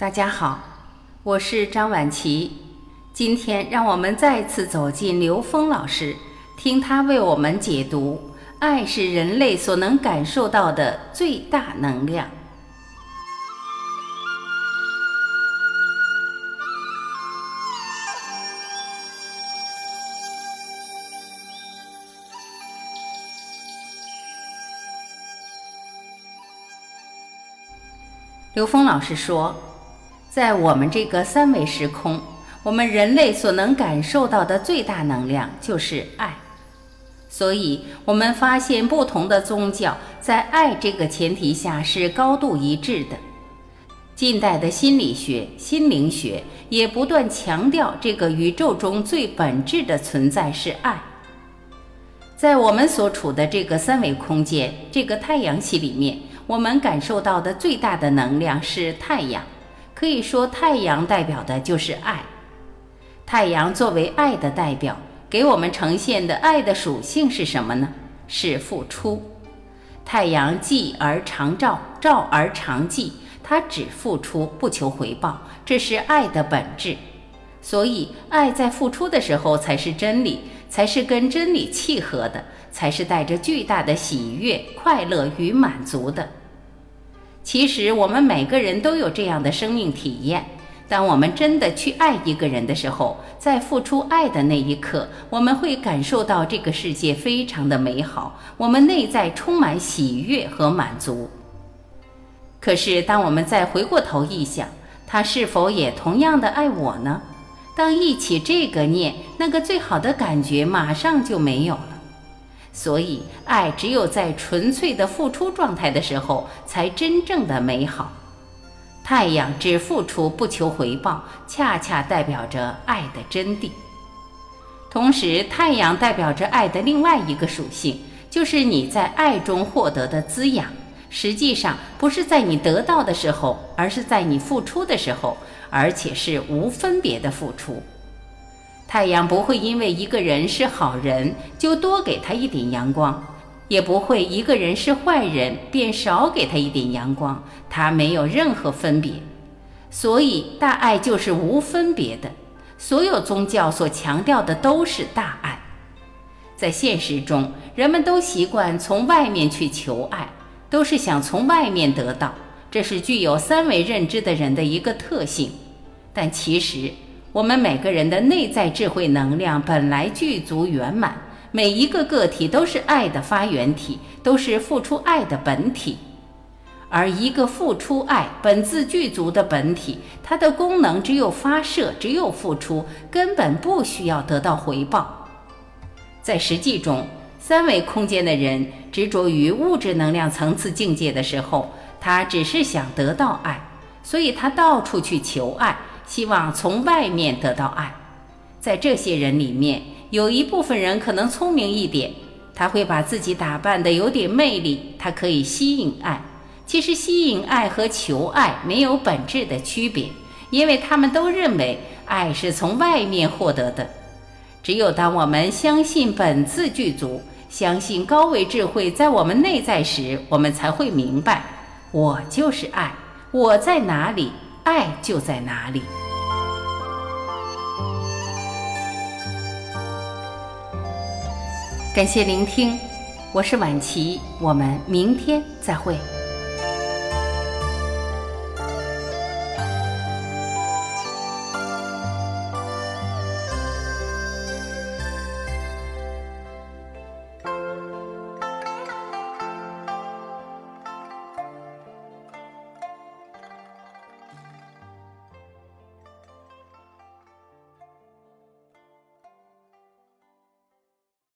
大家好，我是张晚琪。今天让我们再次走进刘峰老师，听他为我们解读：爱是人类所能感受到的最大能量。刘峰老师说，在我们这个三维时空，我们人类所能感受到的最大能量就是爱。所以，我们发现不同的宗教在爱这个前提下是高度一致的。近代的心理学、心灵学也不断强调，这个宇宙中最本质的存在是爱。在我们所处的这个三维空间，这个太阳系里面。我们感受到的最大的能量是太阳，可以说太阳代表的就是爱。太阳作为爱的代表，给我们呈现的爱的属性是什么呢？是付出。太阳既而常照，照而常寂，它只付出不求回报，这是爱的本质。所以，爱在付出的时候才是真理，才是跟真理契合的，才是带着巨大的喜悦、快乐与满足的。其实我们每个人都有这样的生命体验：当我们真的去爱一个人的时候，在付出爱的那一刻，我们会感受到这个世界非常的美好，我们内在充满喜悦和满足。可是，当我们再回过头一想，他是否也同样的爱我呢？当一起这个念，那个最好的感觉马上就没有了。所以，爱只有在纯粹的付出状态的时候，才真正的美好。太阳只付出不求回报，恰恰代表着爱的真谛。同时，太阳代表着爱的另外一个属性，就是你在爱中获得的滋养。实际上，不是在你得到的时候，而是在你付出的时候，而且是无分别的付出。太阳不会因为一个人是好人就多给他一点阳光，也不会一个人是坏人便少给他一点阳光，它没有任何分别。所以大爱就是无分别的。所有宗教所强调的都是大爱。在现实中，人们都习惯从外面去求爱，都是想从外面得到，这是具有三维认知的人的一个特性。但其实。我们每个人的内在智慧能量本来具足圆满，每一个个体都是爱的发源体，都是付出爱的本体。而一个付出爱本自具足的本体，它的功能只有发射，只有付出，根本不需要得到回报。在实际中，三维空间的人执着于物质能量层次境界的时候，他只是想得到爱，所以他到处去求爱。希望从外面得到爱，在这些人里面，有一部分人可能聪明一点，他会把自己打扮的有点魅力，他可以吸引爱。其实吸引爱和求爱没有本质的区别，因为他们都认为爱是从外面获得的。只有当我们相信本自具足，相信高维智慧在我们内在时，我们才会明白，我就是爱，我在哪里，爱就在哪里。感谢聆听，我是晚琪，我们明天再会。